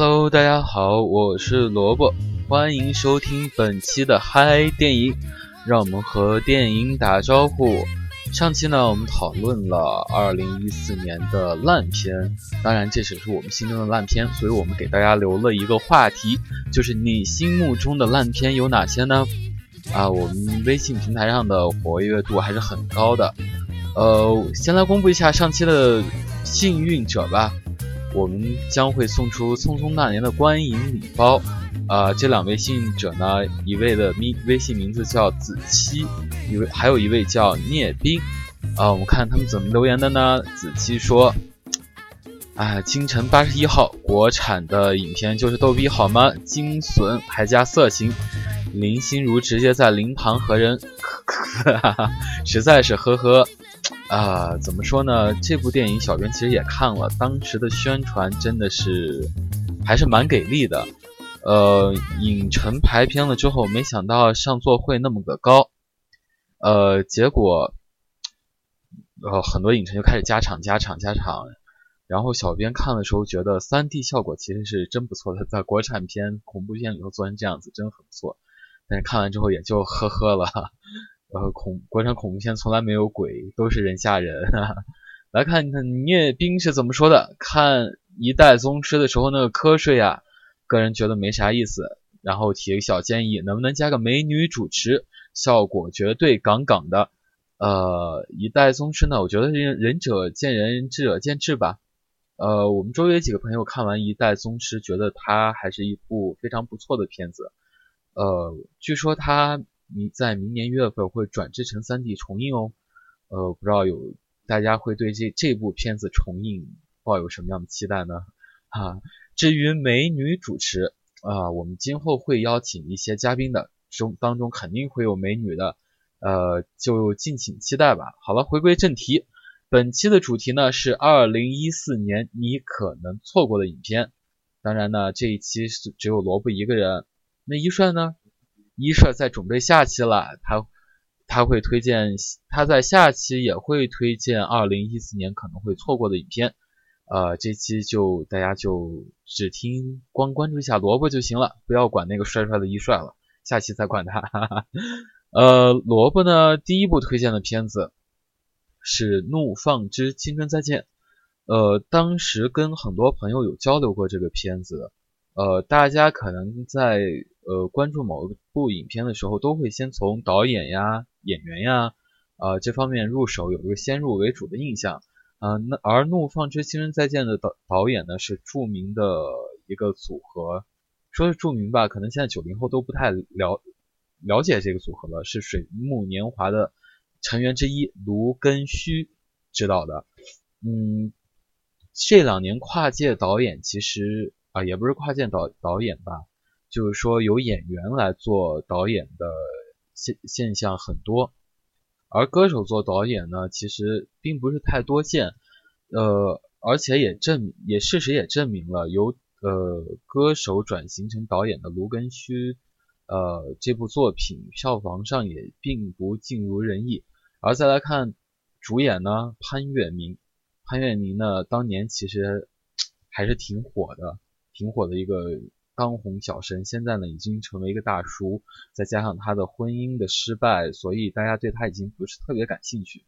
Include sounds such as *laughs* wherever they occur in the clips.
Hello，大家好，我是萝卜，欢迎收听本期的嗨电影，让我们和电影打招呼。上期呢，我们讨论了2014年的烂片，当然这只是我们心中的烂片，所以我们给大家留了一个话题，就是你心目中的烂片有哪些呢？啊，我们微信平台上的活跃度还是很高的。呃，先来公布一下上期的幸运者吧。我们将会送出《匆匆那年》的观影礼包。啊，这两位幸运者呢，一位的微微信名字叫子期，一位还有一位叫聂冰。啊，我们看他们怎么留言的呢？子期说：“啊，京城八十一号国产的影片就是逗逼好吗？精损还加色情。”林心如直接在灵堂和人，实在是呵呵。啊，怎么说呢？这部电影小编其实也看了，当时的宣传真的是还是蛮给力的。呃，影城排片了之后，没想到上座会那么的高。呃，结果呃很多影城就开始加场、加场、加场。然后小编看的时候觉得 3D 效果其实是真不错的，在国产片、恐怖片里头做成这样子真很不错。但是看完之后也就呵呵了。呃，恐国产恐怖片从来没有鬼，都是人吓人。*laughs* 来看看聂冰是怎么说的。看《一代宗师》的时候那个瞌睡啊，个人觉得没啥意思。然后提个小建议，能不能加个美女主持，效果绝对杠杠的。呃，《一代宗师》呢，我觉得仁仁者见仁，智者见智吧。呃，我们周围几个朋友看完《一代宗师》，觉得它还是一部非常不错的片子。呃，据说它。你在明年一月份会转制成 3D 重映哦，呃，不知道有大家会对这这部片子重映抱有什么样的期待呢？啊，至于美女主持啊，我们今后会邀请一些嘉宾的，中当中肯定会有美女的，呃，就敬请期待吧。好了，回归正题，本期的主题呢是2014年你可能错过的影片，当然呢，这一期是只有萝卜一个人，那一帅呢？一帅在准备下期了，他他会推荐，他在下期也会推荐二零一四年可能会错过的影片，呃，这期就大家就只听光关注一下萝卜就行了，不要管那个帅帅的一帅了，下期再管他。呃，萝卜呢，第一部推荐的片子是《怒放之青春再见》，呃，当时跟很多朋友有交流过这个片子，呃，大家可能在。呃，关注某一部影片的时候，都会先从导演呀、演员呀，呃这方面入手，有一个先入为主的印象。呃，那而《怒放之青春再见》的导导演呢，是著名的一个组合，说是著名吧，可能现在九零后都不太了了解这个组合了，是水木年华的成员之一卢根须执导的。嗯，这两年跨界导演其实啊，也不是跨界导导演吧。就是说，由演员来做导演的现现象很多，而歌手做导演呢，其实并不是太多见。呃，而且也证也事实也证明了，由呃歌手转型成导演的卢庚戌，呃这部作品票房上也并不尽如人意。而再来看主演呢，潘粤明，潘粤明呢，当年其实还是挺火的，挺火的一个。当红小生现在呢已经成为一个大叔，再加上他的婚姻的失败，所以大家对他已经不是特别感兴趣。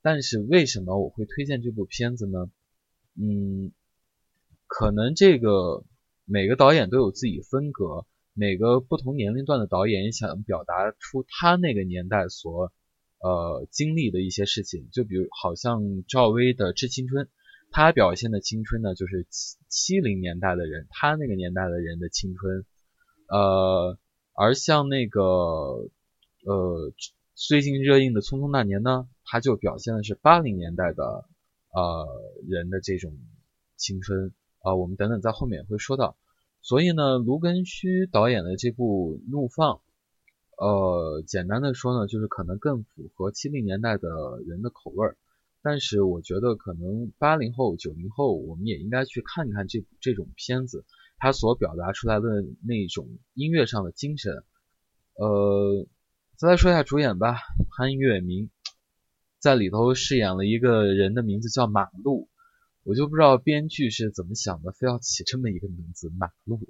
但是为什么我会推荐这部片子呢？嗯，可能这个每个导演都有自己风格，每个不同年龄段的导演也想表达出他那个年代所呃经历的一些事情，就比如好像赵薇的《致青春》。他表现的青春呢，就是七七零年代的人，他那个年代的人的青春，呃，而像那个呃最近热映的《匆匆那年》呢，他就表现的是八零年代的呃人的这种青春啊，我们等等在后面也会说到。所以呢，卢庚戌导演的这部《怒放》，呃，简单的说呢，就是可能更符合七零年代的人的口味儿。但是我觉得可能八零后、九零后，我们也应该去看看这这种片子，它所表达出来的那种音乐上的精神。呃，再来说一下主演吧，潘粤明在里头饰演了一个人的名字叫马路。我就不知道编剧是怎么想的，非要起这么一个名字“马路”。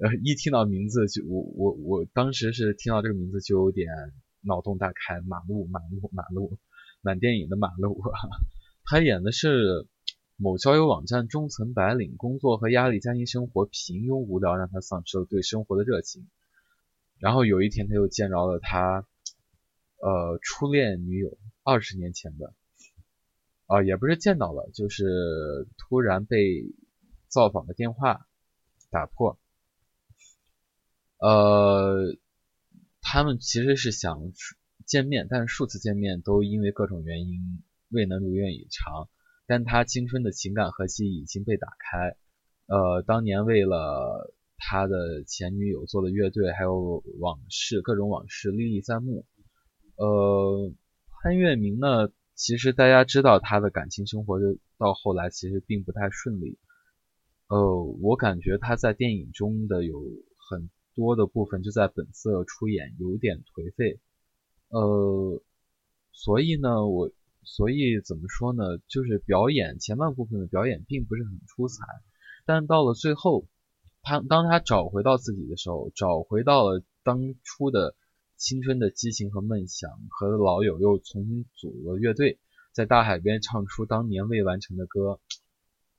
呃，一听到名字就我我我当时是听到这个名字就有点脑洞大开，马路马路马路，满电影的马路啊。他演的是某交友网站中层白领，工作和压力、家庭生活平庸无聊，让他丧失了对生活的热情。然后有一天他又见着了他呃初恋女友，二十年前的啊，也不是见到了，就是突然被造访的电话打破。呃，他们其实是想见面，但是数次见面都因为各种原因未能如愿以偿。但他青春的情感和记忆已经被打开。呃，当年为了他的前女友做的乐队，还有往事，各种往事历历在目。呃，潘粤明呢，其实大家知道他的感情生活，就到后来其实并不太顺利。呃，我感觉他在电影中的有很。多的部分就在本色出演，有点颓废，呃，所以呢，我所以怎么说呢，就是表演前半部分的表演并不是很出彩，但到了最后，他当他找回到自己的时候，找回到了当初的青春的激情和梦想，和老友又重新组了乐队，在大海边唱出当年未完成的歌，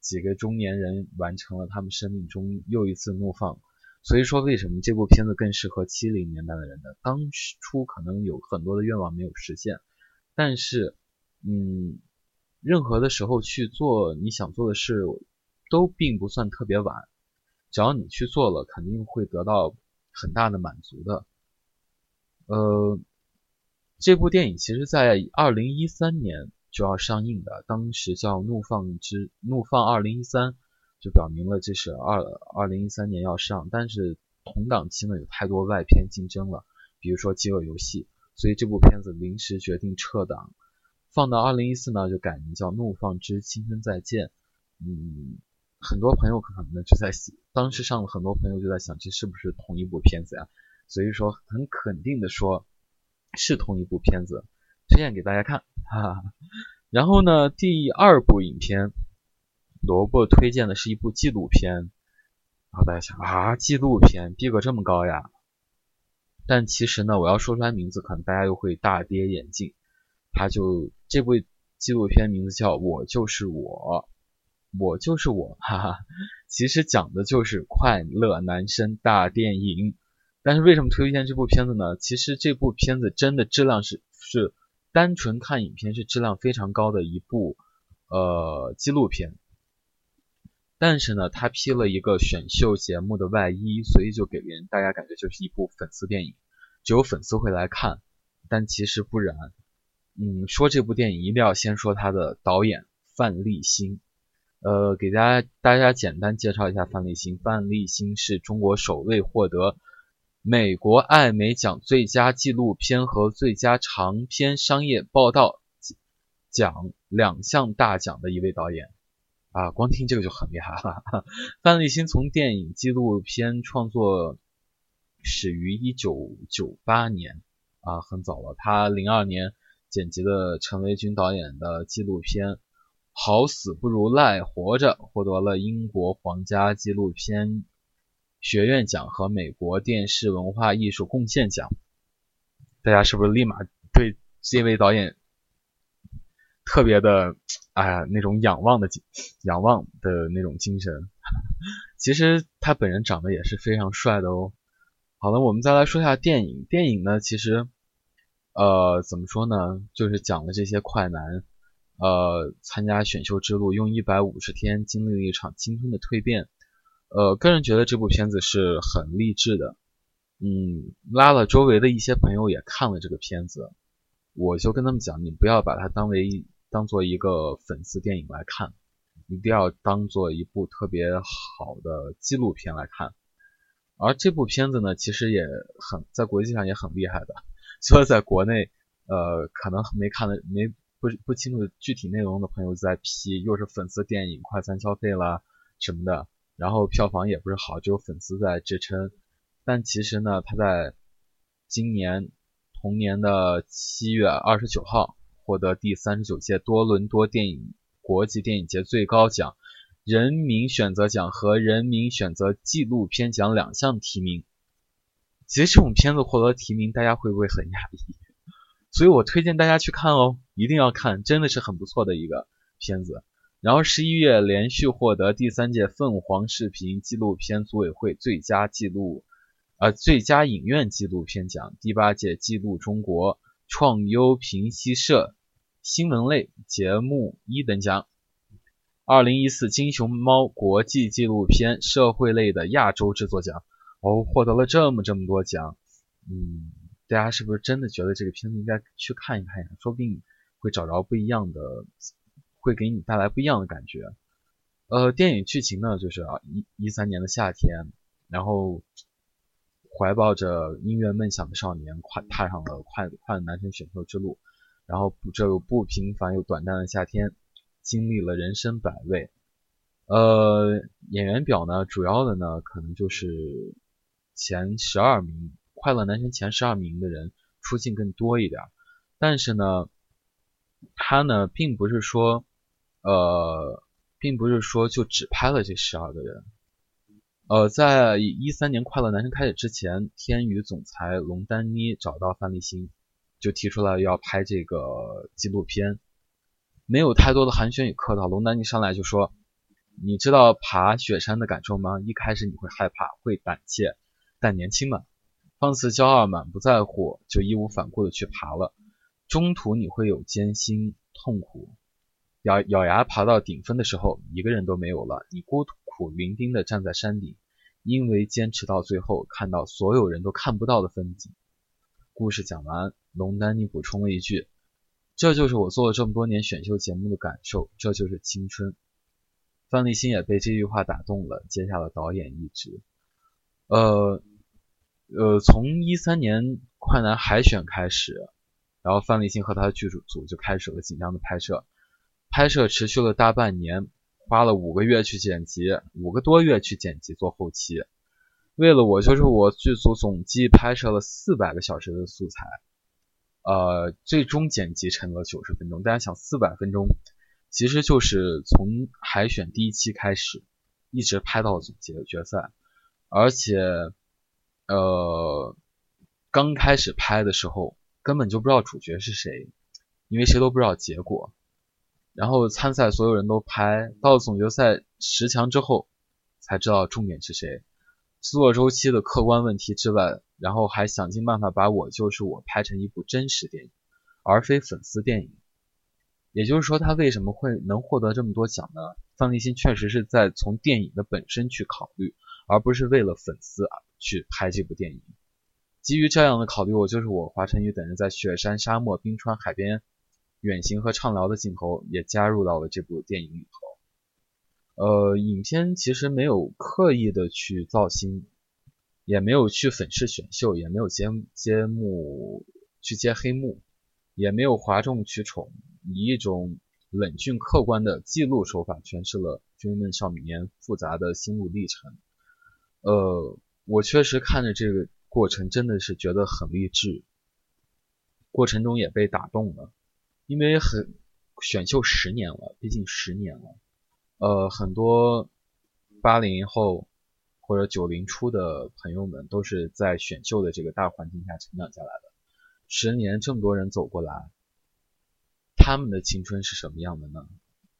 几个中年人完成了他们生命中又一次怒放。所以说，为什么这部片子更适合七零年代的人呢？当初可能有很多的愿望没有实现，但是，嗯，任何的时候去做你想做的事，都并不算特别晚。只要你去做了，肯定会得到很大的满足的。呃，这部电影其实在二零一三年就要上映的，当时叫《怒放之怒放二零一三》。就表明了这是二二零一三年要上，但是同档期呢有太多外片竞争了，比如说《饥饿游戏》，所以这部片子临时决定撤档，放到二零一四呢就改名叫《怒放之青春再见》。嗯，很多朋友可能呢就在当时上了很多朋友就在想这是不是同一部片子呀？所以说很肯定的说是同一部片子，推荐给大家看。哈哈。然后呢，第二部影片。萝卜推荐的是一部纪录片，然后大家想啊，纪录片逼格这么高呀？但其实呢，我要说出来名字，可能大家又会大跌眼镜。他就这部纪录片名字叫《我就是我》，我就是我，哈哈。其实讲的就是快乐男生大电影。但是为什么推荐这部片子呢？其实这部片子真的质量是是单纯看影片是质量非常高的一部呃纪录片。但是呢，他披了一个选秀节目的外衣，所以就给人大家感觉就是一部粉丝电影，只有粉丝会来看。但其实不然。嗯，说这部电影一定要先说他的导演范立新。呃，给大家大家简单介绍一下范立新。范立新是中国首位获得美国艾美奖最佳纪录片和最佳长篇商业报道奖两项大奖的一位导演。啊，光听这个就很厉害了。*laughs* 范立新从电影纪录片创作始于一九九八年，啊，很早了。他零二年剪辑的陈维军导演的纪录片《好死不如赖活着》，获得了英国皇家纪录片学院奖和美国电视文化艺术贡献奖。大家是不是立马对这位导演特别的？哎呀，那种仰望的仰望的那种精神，*laughs* 其实他本人长得也是非常帅的哦。好了，我们再来说一下电影。电影呢，其实，呃，怎么说呢，就是讲了这些快男，呃，参加选秀之路，用一百五十天经历了一场青春的蜕变。呃，个人觉得这部片子是很励志的。嗯，拉了周围的一些朋友也看了这个片子，我就跟他们讲，你不要把它当为。当做一个粉丝电影来看，一定要当做一部特别好的纪录片来看。而这部片子呢，其实也很在国际上也很厉害的。*laughs* 所以在国内，呃，可能没看的没不不清楚具体内容的朋友在批，又是粉丝电影快餐消费了什么的，然后票房也不是好，只有粉丝在支撑。但其实呢，他在今年同年的七月二十九号。获得第三十九届多伦多电影国际电影节最高奖人民选择奖和人民选择纪录片奖两项提名。其实这种片子获得提名，大家会不会很压抑？所以我推荐大家去看哦，一定要看，真的是很不错的一个片子。然后十一月连续获得第三届凤凰视频纪录片组委会最佳纪录，呃最佳影院纪录片奖，第八届记录中国创优评析社新闻类节目一等奖，二零一四金熊猫国际纪录片社会类的亚洲制作奖，哦，获得了这么这么多奖，嗯，大家是不是真的觉得这个片子应该去看一看呀？说不定会找着不一样的。会给你带来不一样的感觉。呃，电影剧情呢，就是啊，一一三年的夏天，然后怀抱着音乐梦想的少年，跨踏上了快快乐男神选秀之路。然后这个不平凡又短暂的夏天，经历了人生百味。呃，演员表呢，主要的呢，可能就是前十二名快乐男神前十二名的人出镜更多一点。但是呢，他呢，并不是说。呃，并不是说就只拍了这十二个人。呃，在一三年《快乐男生》开始之前，天娱总裁龙丹妮找到范立新，就提出来要拍这个纪录片。没有太多的寒暄与客套，龙丹妮上来就说：“你知道爬雪山的感受吗？一开始你会害怕，会胆怯，但年轻嘛，放肆骄傲，满不在乎，就义无反顾的去爬了。中途你会有艰辛、痛苦。”咬咬牙爬到顶峰的时候，一个人都没有了。你孤独苦伶仃地站在山顶，因为坚持到最后，看到所有人都看不到的风景。故事讲完，龙丹妮补充了一句：“这就是我做了这么多年选秀节目的感受，这就是青春。”范立新也被这句话打动了，接下了导演一职。呃呃，从一三年快男海选开始，然后范立新和他的剧组组就开始了紧张的拍摄。拍摄持续了大半年，花了五个月去剪辑，五个多月去剪辑做后期。为了我，就是我剧组总计拍摄了四百个小时的素材，呃，最终剪辑成了九十分钟。大家想，四百分钟，其实就是从海选第一期开始，一直拍到总决决赛，而且，呃，刚开始拍的时候根本就不知道主角是谁，因为谁都不知道结果。然后参赛所有人都拍，到总决赛十强之后才知道重点是谁。制作周期的客观问题之外，然后还想尽办法把我就是我拍成一部真实电影，而非粉丝电影。也就是说，他为什么会能获得这么多奖呢？范立新确实是在从电影的本身去考虑，而不是为了粉丝而去拍这部电影。基于这样的考虑，我就是我华晨宇等人在雪山、沙漠、冰川、海边。远行和畅聊的镜头也加入到了这部电影里头。呃，影片其实没有刻意的去造星，也没有去粉饰选秀，也没有揭揭幕去揭黑幕，也没有哗众取宠，以一种冷峻客观的记录手法诠释了军梦少年复杂的心路历程。呃，我确实看着这个过程真的是觉得很励志，过程中也被打动了。因为很选秀十年了，毕竟十年了，呃，很多八零后或者九零初的朋友们都是在选秀的这个大环境下成长下来的。十年这么多人走过来，他们的青春是什么样的呢？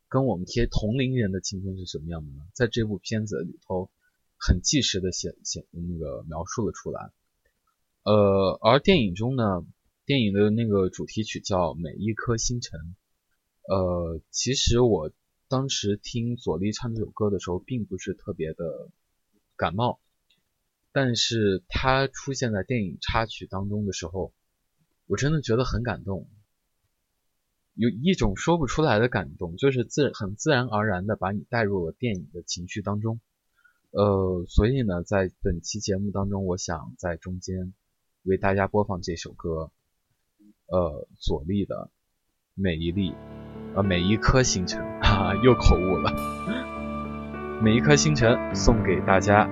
跟我们贴同龄人的青春是什么样的呢？在这部片子里头，很即时的写写那个描述了出来。呃，而电影中呢？电影的那个主题曲叫《每一颗星辰》。呃，其实我当时听左立唱这首歌的时候，并不是特别的感冒，但是他出现在电影插曲当中的时候，我真的觉得很感动，有一种说不出来的感动，就是自很自然而然的把你带入了电影的情绪当中。呃，所以呢，在本期节目当中，我想在中间为大家播放这首歌。呃，左立的每一粒，呃，每一颗星辰，哈哈，又口误了。*laughs* 每一颗星辰送给大家。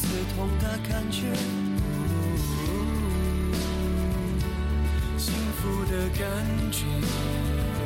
刺痛的感觉。幸福的感觉。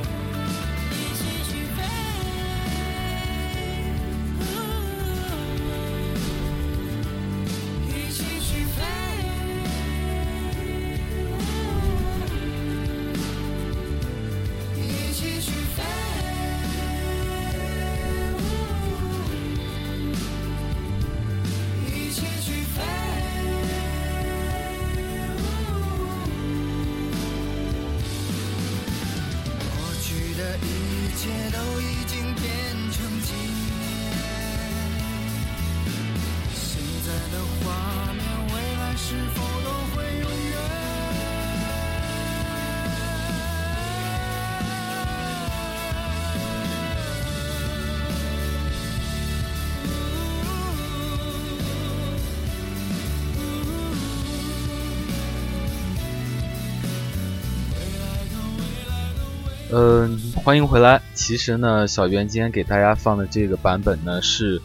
嗯，欢迎回来。其实呢，小袁今天给大家放的这个版本呢是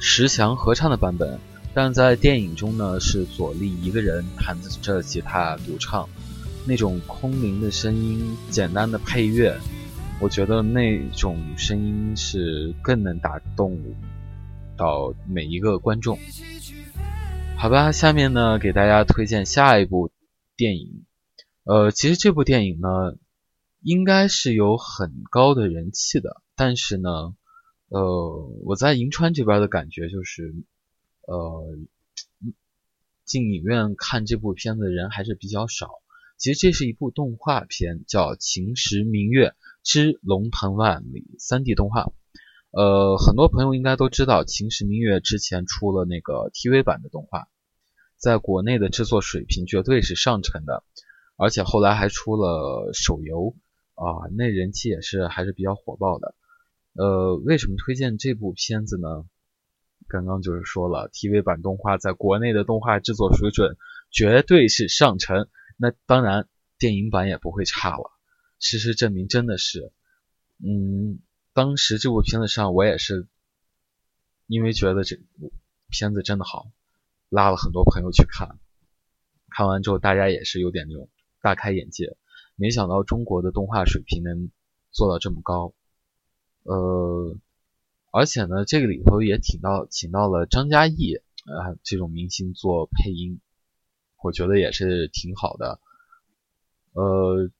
石祥合唱的版本，但在电影中呢是左立一个人弹着吉他独唱，那种空灵的声音，简单的配乐，我觉得那种声音是更能打动到每一个观众。好吧，下面呢给大家推荐下一部电影。呃，其实这部电影呢。应该是有很高的人气的，但是呢，呃，我在银川这边的感觉就是，呃，进影院看这部片子的人还是比较少。其实这是一部动画片，叫《秦时明月之龙腾万里》3D 动画。呃，很多朋友应该都知道，《秦时明月》之前出了那个 TV 版的动画，在国内的制作水平绝对是上乘的，而且后来还出了手游。啊，那人气也是还是比较火爆的。呃，为什么推荐这部片子呢？刚刚就是说了，TV 版动画在国内的动画制作水准绝对是上乘，那当然电影版也不会差了。事实证明真的是，嗯，当时这部片子上我也是因为觉得这部片子真的好，拉了很多朋友去看，看完之后大家也是有点那种大开眼界。没想到中国的动画水平能做到这么高，呃，而且呢，这个里头也请到请到了张嘉译啊这种明星做配音，我觉得也是挺好的。呃，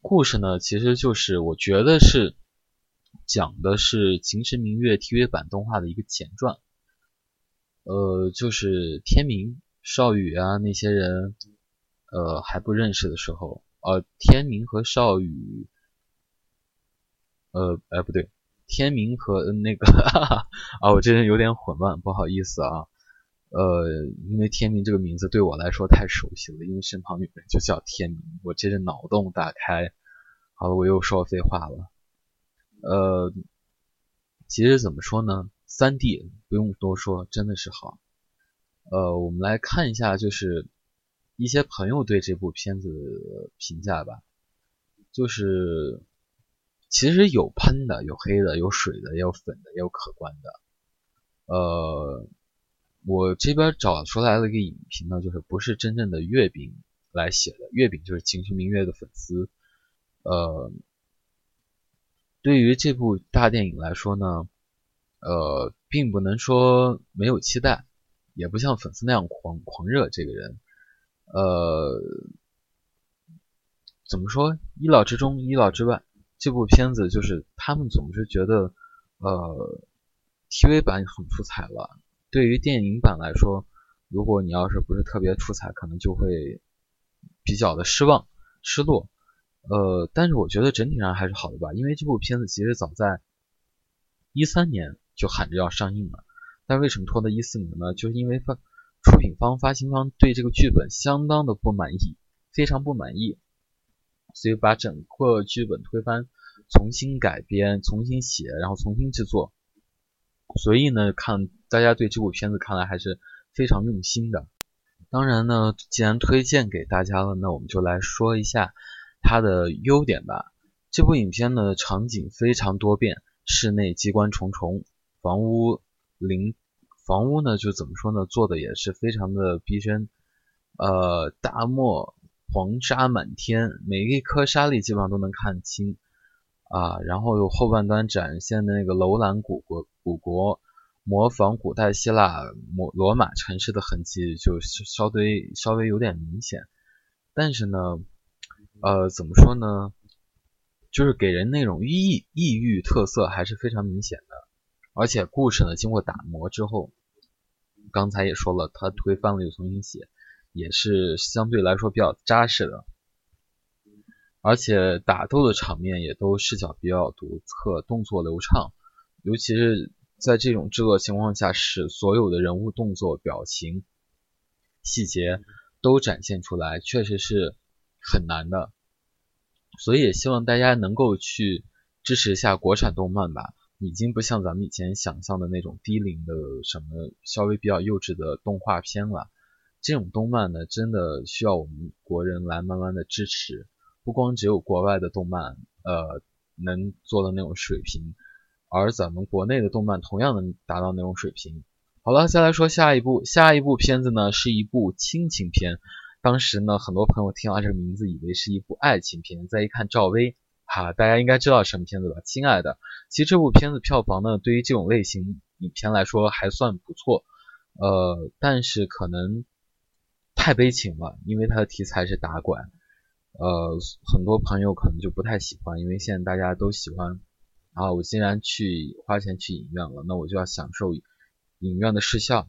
故事呢，其实就是我觉得是讲的是《秦时明月》TV 版动画的一个前传，呃，就是天明、少羽啊那些人。呃，还不认识的时候，呃，天明和少羽，呃，哎，不对，天明和那个哈哈，*laughs* 啊，我这人有点混乱，不好意思啊，呃，因为天明这个名字对我来说太熟悉了，因为身旁女人就叫天明，我这人脑洞大开，好了，我又说废话了，呃，其实怎么说呢，三 D 不用多说，真的是好，呃，我们来看一下，就是。一些朋友对这部片子评价吧，就是其实有喷的，有黑的，有水的，也有粉的，也有可观的。呃，我这边找出来了一个影评呢，就是不是真正的月饼来写的，月饼就是《秦时明月》的粉丝。呃，对于这部大电影来说呢，呃，并不能说没有期待，也不像粉丝那样狂狂热这个人。呃，怎么说？意料之中，意料之外。这部片子就是他们总是觉得，呃，TV 版很出彩了。对于电影版来说，如果你要是不是特别出彩，可能就会比较的失望、失落。呃，但是我觉得整体上还是好的吧，因为这部片子其实早在一三年就喊着要上映了，但为什么拖到一四年呢？就是因为放出品方、发行方对这个剧本相当的不满意，非常不满意。所以把整个剧本推翻，重新改编，重新写，然后重新制作。所以呢，看大家对这部片子看来还是非常用心的。当然呢，既然推荐给大家了，那我们就来说一下它的优点吧。这部影片呢，场景非常多变，室内机关重重，房屋林房屋呢就怎么说呢，做的也是非常的逼真。呃，大漠。黄沙满天，每一颗沙粒基本上都能看清啊。然后有后半段展现的那个楼兰古国古国，模仿古代希腊、罗罗马城市的痕迹，就稍微稍微有点明显。但是呢，呃，怎么说呢？就是给人那种异异域特色还是非常明显的。而且故事呢，经过打磨之后，刚才也说了，他推翻了又重新写。也是相对来说比较扎实的，而且打斗的场面也都视角比较独特，动作流畅，尤其是在这种制作情况下，使所有的人物动作、表情、细节都展现出来，确实是很难的。所以也希望大家能够去支持一下国产动漫吧，已经不像咱们以前想象的那种低龄的什么稍微比较幼稚的动画片了。这种动漫呢，真的需要我们国人来慢慢的支持。不光只有国外的动漫，呃，能做到那种水平，而咱们国内的动漫同样能达到那种水平。好了，再来说下一部，下一部片子呢是一部亲情片。当时呢，很多朋友听到这个名字，以为是一部爱情片。再一看赵薇，哈，大家应该知道什么片子吧？亲爱的，其实这部片子票房呢，对于这种类型影片来说还算不错，呃，但是可能。太悲情了，因为它的题材是打拐，呃，很多朋友可能就不太喜欢，因为现在大家都喜欢啊，我既然去花钱去影院了，那我就要享受影院的视效，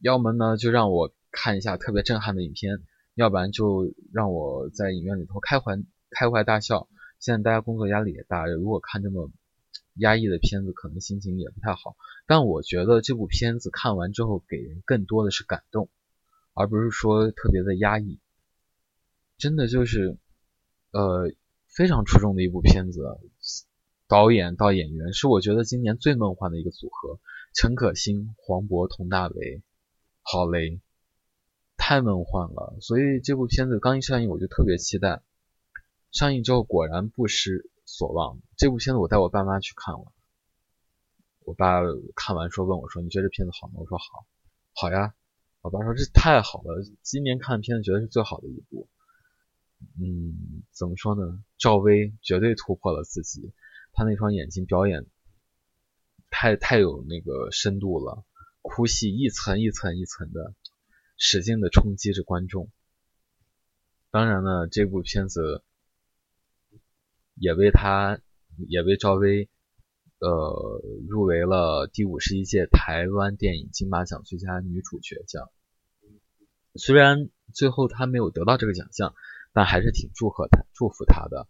要么呢就让我看一下特别震撼的影片，要不然就让我在影院里头开怀开怀大笑。现在大家工作压力也大，如果看这么压抑的片子，可能心情也不太好。但我觉得这部片子看完之后，给人更多的是感动。而不是说特别的压抑，真的就是，呃，非常出众的一部片子。导演到演员是我觉得今年最梦幻的一个组合，陈可辛、黄渤、佟大为，郝蕾，太梦幻了。所以这部片子刚一上映我就特别期待，上映之后果然不失所望。这部片子我带我爸妈去看了，我爸看完说问我说：“你觉得这片子好吗？”我说：“好，好呀。”我爸说这太好了，今年看的片子觉得是最好的一部。嗯，怎么说呢？赵薇绝对突破了自己，她那双眼睛表演太太有那个深度了，哭戏一层一层一层的，使劲的冲击着观众。当然了，这部片子也为她，也为赵薇。呃，入围了第五十一届台湾电影金马奖最佳女主角奖。虽然最后她没有得到这个奖项，但还是挺祝贺她、祝福她的。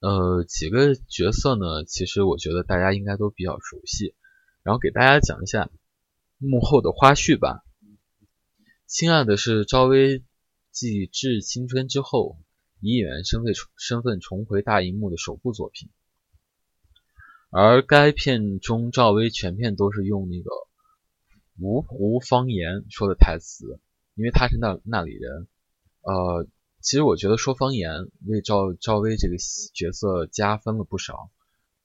呃，几个角色呢，其实我觉得大家应该都比较熟悉，然后给大家讲一下幕后的花絮吧。亲爱的是赵薇继《致青春》之后，以演员身份身份重回大荧幕的首部作品。而该片中赵薇全片都是用那个芜湖方言说的台词，因为她是那那里人。呃，其实我觉得说方言为赵赵薇这个角色加分了不少，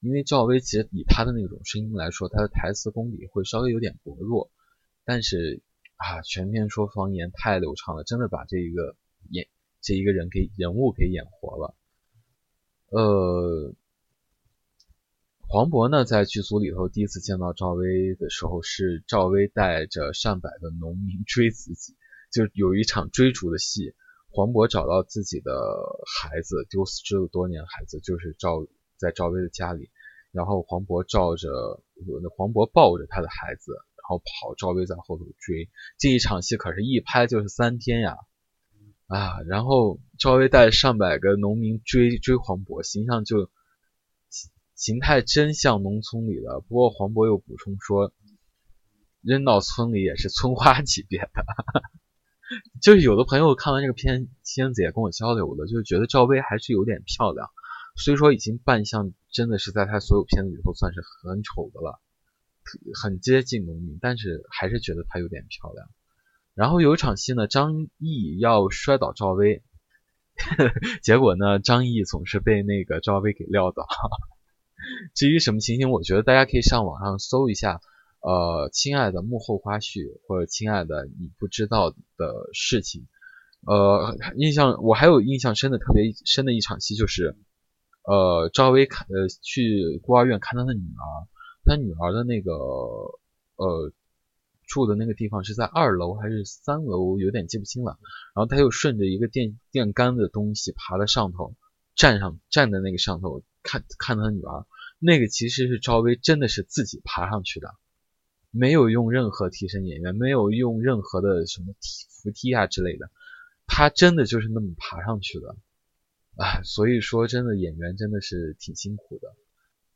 因为赵薇其实以她的那种声音来说，她的台词功底会稍微有点薄弱，但是啊，全片说方言太流畅了，真的把这一个演这一个人给人物给演活了。呃。黄渤呢，在剧组里头第一次见到赵薇的时候，是赵薇带着上百个农民追自己，就有一场追逐的戏，黄渤找到自己的孩子，丢失了多年孩子，就是赵在赵薇的家里，然后黄渤照着黄渤抱着他的孩子，然后跑，赵薇在后头追，这一场戏可是一拍就是三天呀，啊，然后赵薇带上百个农民追追黄渤，形象就形态真像农村里的，不过黄渤又补充说。扔到村里也是村花级别的，*laughs* 就是有的朋友看完这个片片子也跟我交流了，就是觉得赵薇还是有点漂亮，虽说已经扮相真的是在她所有片子里头算是很丑的了，很接近农民，但是还是觉得她有点漂亮。然后有一场戏呢，张译要摔倒赵薇，*laughs* 结果呢，张译总是被那个赵薇给撂倒。*laughs* 至于什么情形，我觉得大家可以上网上搜一下。呃，亲爱的幕后花絮，或者亲爱的你不知道的事情，呃，印象我还有印象深的特别深的一场戏就是，呃，赵薇看呃去孤儿院看她的女儿，她女儿的那个呃住的那个地方是在二楼还是三楼，有点记不清了。然后他又顺着一个电电杆的东西爬到上头，站上站在那个上头看看他女儿，那个其实是赵薇真的是自己爬上去的。没有用任何替身演员，没有用任何的什么梯扶梯啊之类的，他真的就是那么爬上去的，啊，所以说真的演员真的是挺辛苦的。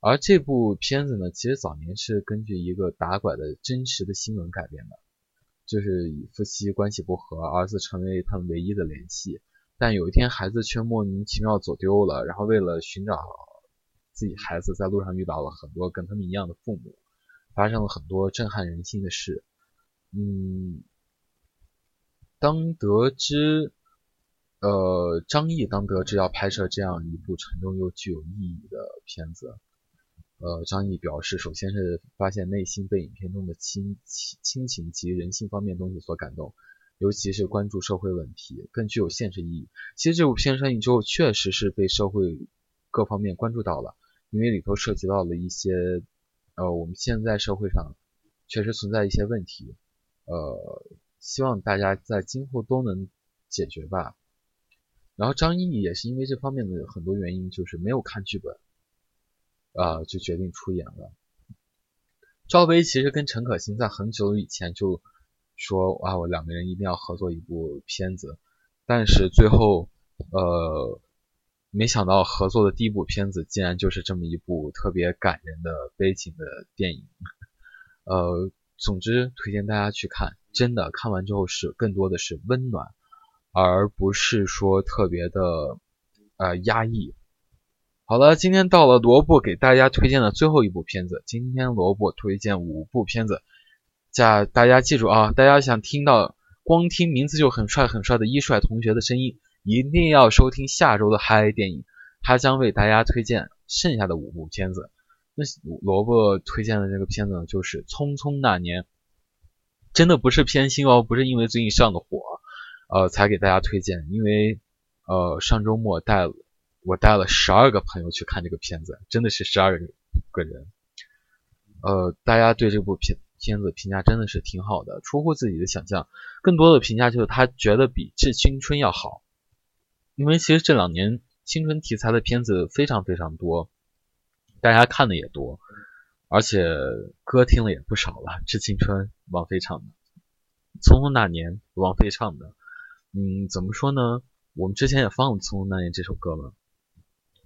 而这部片子呢，其实早年是根据一个打拐的真实的新闻改编的，就是夫妻关系不和，儿子成为他们唯一的联系，但有一天孩子却莫名其妙走丢了，然后为了寻找自己孩子，在路上遇到了很多跟他们一样的父母。发生了很多震撼人心的事，嗯，当得知，呃，张译当得知要拍摄这样一部沉重又具有意义的片子，呃，张译表示，首先是发现内心被影片中的亲亲情及人性方面东西所感动，尤其是关注社会问题，更具有现实意义。其实这部片上映之后，确实是被社会各方面关注到了，因为里头涉及到了一些。呃，我们现在社会上确实存在一些问题，呃，希望大家在今后都能解决吧。然后张译也是因为这方面的很多原因，就是没有看剧本，啊，就决定出演了。赵薇其实跟陈可辛在很久以前就说啊，我两个人一定要合作一部片子，但是最后，呃。没想到合作的第一部片子竟然就是这么一部特别感人的悲情的电影，呃，总之推荐大家去看，真的看完之后是更多的是温暖，而不是说特别的呃压抑。好了，今天到了萝卜给大家推荐的最后一部片子，今天萝卜推荐五部片子，加大家记住啊，大家想听到光听名字就很帅很帅的一帅同学的声音。一定要收听下周的嗨电影，他将为大家推荐剩下的五部片子。那萝卜推荐的这个片子呢，就是《匆匆那年》，真的不是偏心哦，不是因为最近上的火，呃，才给大家推荐。因为呃，上周末带了我带了十二个朋友去看这个片子，真的是十二个人。呃，大家对这部片片子评价真的是挺好的，出乎自己的想象。更多的评价就是他觉得比《致青春》要好。因为其实这两年青春题材的片子非常非常多，大家看的也多，而且歌听了也不少了。致青春，王菲唱的；匆匆那年，王菲唱的。嗯，怎么说呢？我们之前也放了《匆匆那年》这首歌了，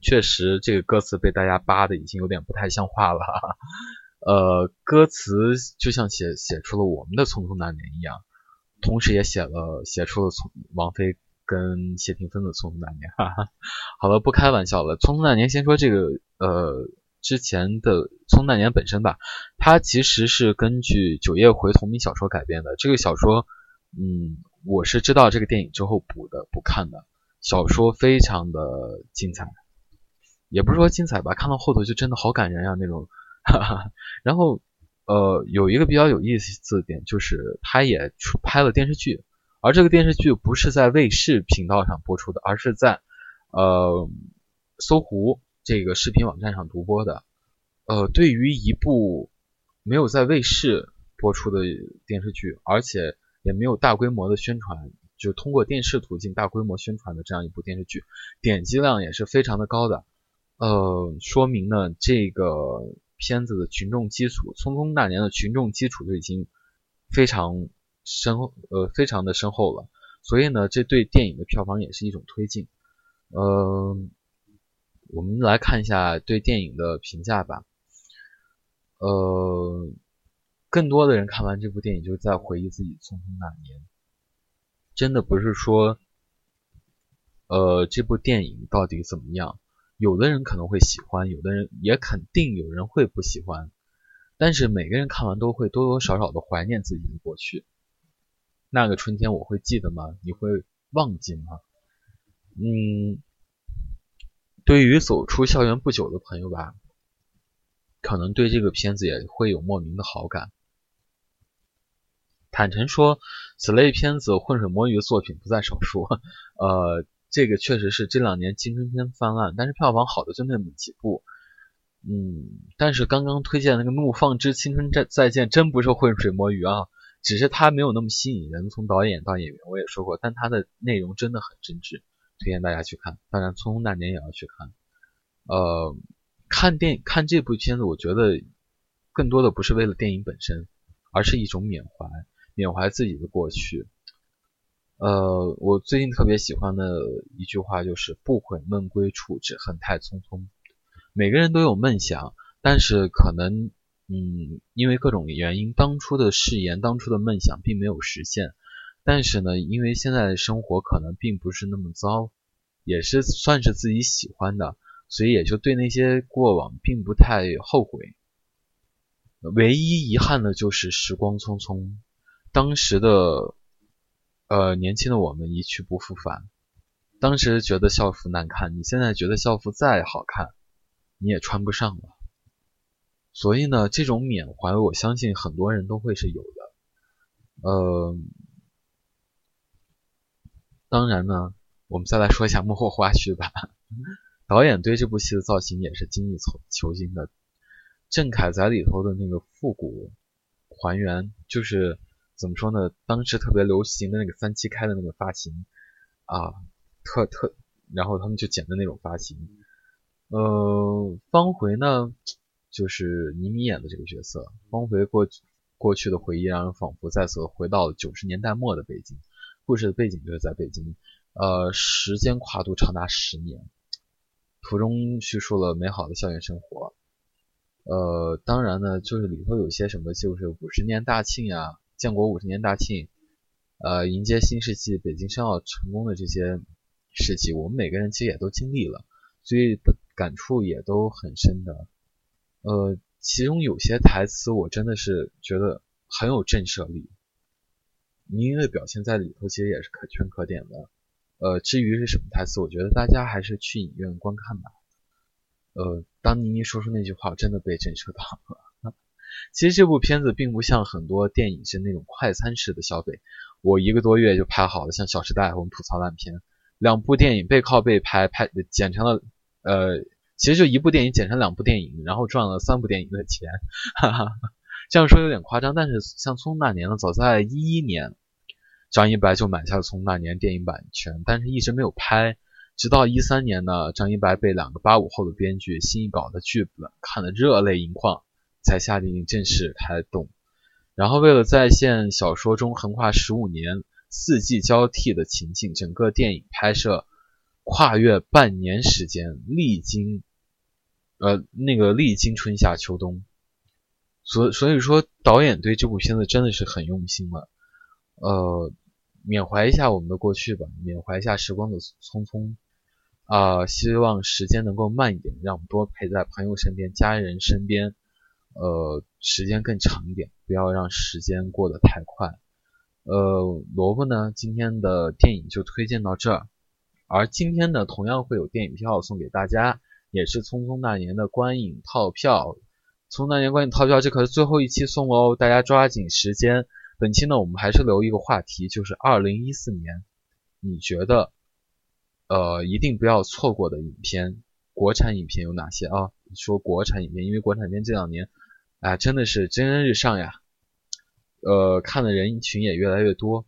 确实这个歌词被大家扒的已经有点不太像话了。呃，歌词就像写写出了我们的匆匆那年一样，同时也写了写出了从王菲。跟谢霆锋的《匆匆那年》，哈哈，好了，不开玩笑了。《匆匆那年》先说这个，呃，之前的《匆匆那年》本身吧，它其实是根据九叶回同名小说改编的。这个小说，嗯，我是知道这个电影之后补的，补看的。小说非常的精彩，也不是说精彩吧，看到后头就真的好感人啊那种，哈哈。然后，呃，有一个比较有意思的点就是，他也出拍了电视剧。而这个电视剧不是在卫视频道上播出的，而是在呃搜狐这个视频网站上独播的。呃，对于一部没有在卫视播出的电视剧，而且也没有大规模的宣传，就通过电视途径大规模宣传的这样一部电视剧，点击量也是非常的高的。呃，说明呢这个片子的群众基础，《匆匆那年》的群众基础就已经非常深，呃，非常的深厚了。所以呢，这对电影的票房也是一种推进。呃，我们来看一下对电影的评价吧。呃，更多的人看完这部电影，就在回忆自己匆匆那年。真的不是说，呃，这部电影到底怎么样？有的人可能会喜欢，有的人也肯定有人会不喜欢。但是每个人看完都会多多少少的怀念自己的过去。那个春天我会记得吗？你会忘记吗？嗯，对于走出校园不久的朋友吧，可能对这个片子也会有莫名的好感。坦诚说，此类片子浑水摸鱼的作品不在少数。呃，这个确实是这两年青春片泛滥，但是票房好的就那么几部。嗯，但是刚刚推荐那个《怒放之青春再再见》真不是浑水摸鱼啊。只是它没有那么吸引人，从导演到演员我也说过，但它的内容真的很真挚，推荐大家去看。当然，《匆匆那年》也要去看。呃，看电看这部片子，我觉得更多的不是为了电影本身，而是一种缅怀，缅怀自己的过去。呃，我最近特别喜欢的一句话就是“不悔梦归处，只恨太匆匆”。每个人都有梦想，但是可能。嗯，因为各种原因，当初的誓言、当初的梦想并没有实现。但是呢，因为现在的生活可能并不是那么糟，也是算是自己喜欢的，所以也就对那些过往并不太后悔。唯一遗憾的就是时光匆匆，当时的呃年轻的我们一去不复返。当时觉得校服难看，你现在觉得校服再好看，你也穿不上了。所以呢，这种缅怀，我相信很多人都会是有的。呃，当然呢，我们再来说一下 *laughs* 幕后花絮吧。*laughs* 导演对这部戏的造型也是精益求精的。郑恺在里头的那个复古还原，就是怎么说呢？当时特别流行的那个三七开的那个发型啊，特特，然后他们就剪的那种发型。呃，方茴呢？就是倪妮演的这个角色，方回过过去的回忆，让人仿佛再次回到了九十年代末的北京。故事的背景就是在北京，呃，时间跨度长达十年，途中叙述了美好的校园生活。呃，当然呢，就是里头有些什么，就是五十年大庆呀，建国五十年大庆，呃，迎接新世纪，北京申奥成功的这些事迹，我们每个人其实也都经历了，所以的感触也都很深的。呃，其中有些台词我真的是觉得很有震慑力，倪妮的表现在里头其实也是可圈可点的。呃，至于是什么台词，我觉得大家还是去影院观看吧。呃，当倪妮说出那句话，我真的被震慑到了。其实这部片子并不像很多电影是那种快餐式的消费，我一个多月就拍好了，像《小时代》我们吐槽烂片，两部电影背靠背拍，拍剪成了呃。其实就一部电影剪成两部电影，然后赚了三部电影的钱，哈哈，这样说有点夸张。但是像《匆匆那年》呢，早在一一年，张一白就买下了《匆匆那年》电影版权，但是一直没有拍。直到一三年呢，张一白被两个八五后的编剧新一稿的剧本看得热泪盈眶，才下定正式开动。然后为了再现小说中横跨十五年四季交替的情境，整个电影拍摄。跨越半年时间，历经，呃，那个历经春夏秋冬，所所以说导演对这部片子真的是很用心了，呃，缅怀一下我们的过去吧，缅怀一下时光的匆匆，啊，希望时间能够慢一点，让我们多陪在朋友身边、家人身边，呃，时间更长一点，不要让时间过得太快。呃，萝卜呢，今天的电影就推荐到这儿。而今天呢，同样会有电影票送给大家，也是《匆匆那年》的观影套票。《匆匆那年》观影套票，这可是最后一期送哦，大家抓紧时间。本期呢，我们还是留一个话题，就是2014年，你觉得，呃，一定不要错过的影片，国产影片有哪些啊？说国产影片，因为国产片这两年，啊，真的是蒸蒸日上呀。呃看的人群也越来越多，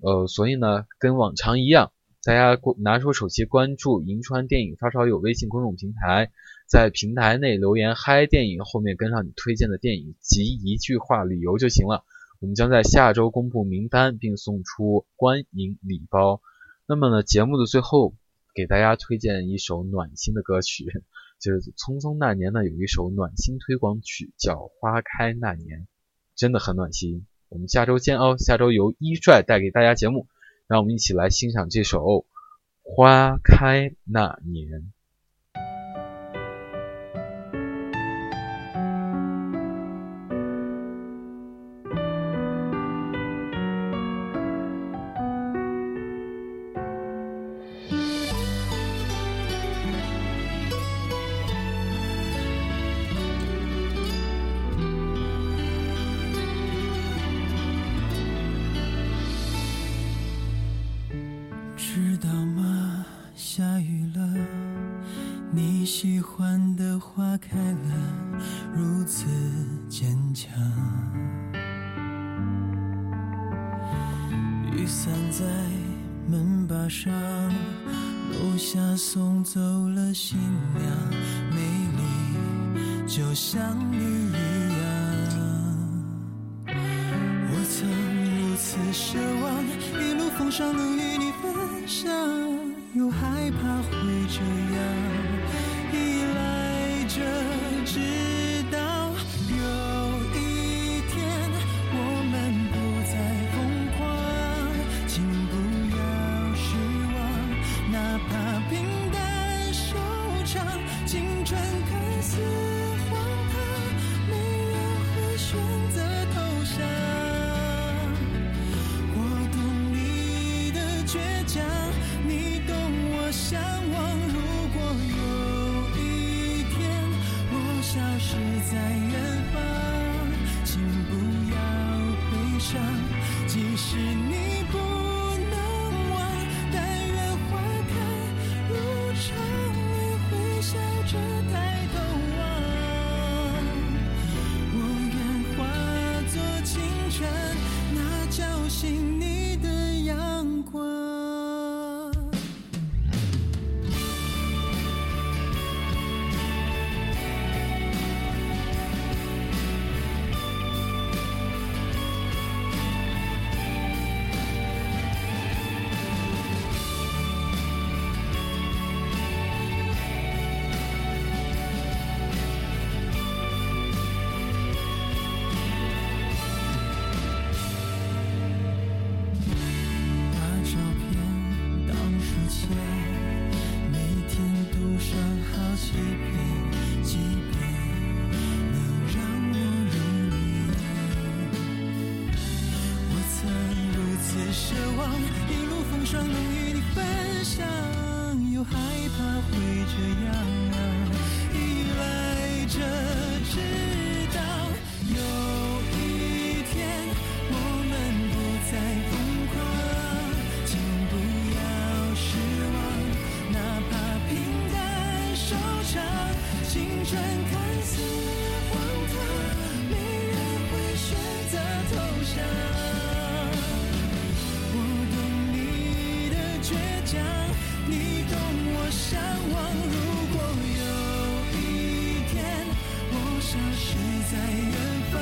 呃，所以呢，跟往常一样，大家拿出手机关注银川电影发烧友微信公众平台，在平台内留言“嗨电影”，后面跟上你推荐的电影及一句话理由就行了。我们将在下周公布名单，并送出观影礼包。那么呢，节目的最后给大家推荐一首暖心的歌曲，就是《匆匆那年》呢有一首暖心推广曲叫《花开那年》，真的很暖心。我们下周见哦，下周由一帅带给大家节目，让我们一起来欣赏这首《花开那年》。雨伞在门把上，楼下送走了新娘，美丽就像你倔强，你懂我向往。如果有一天我消失在远方，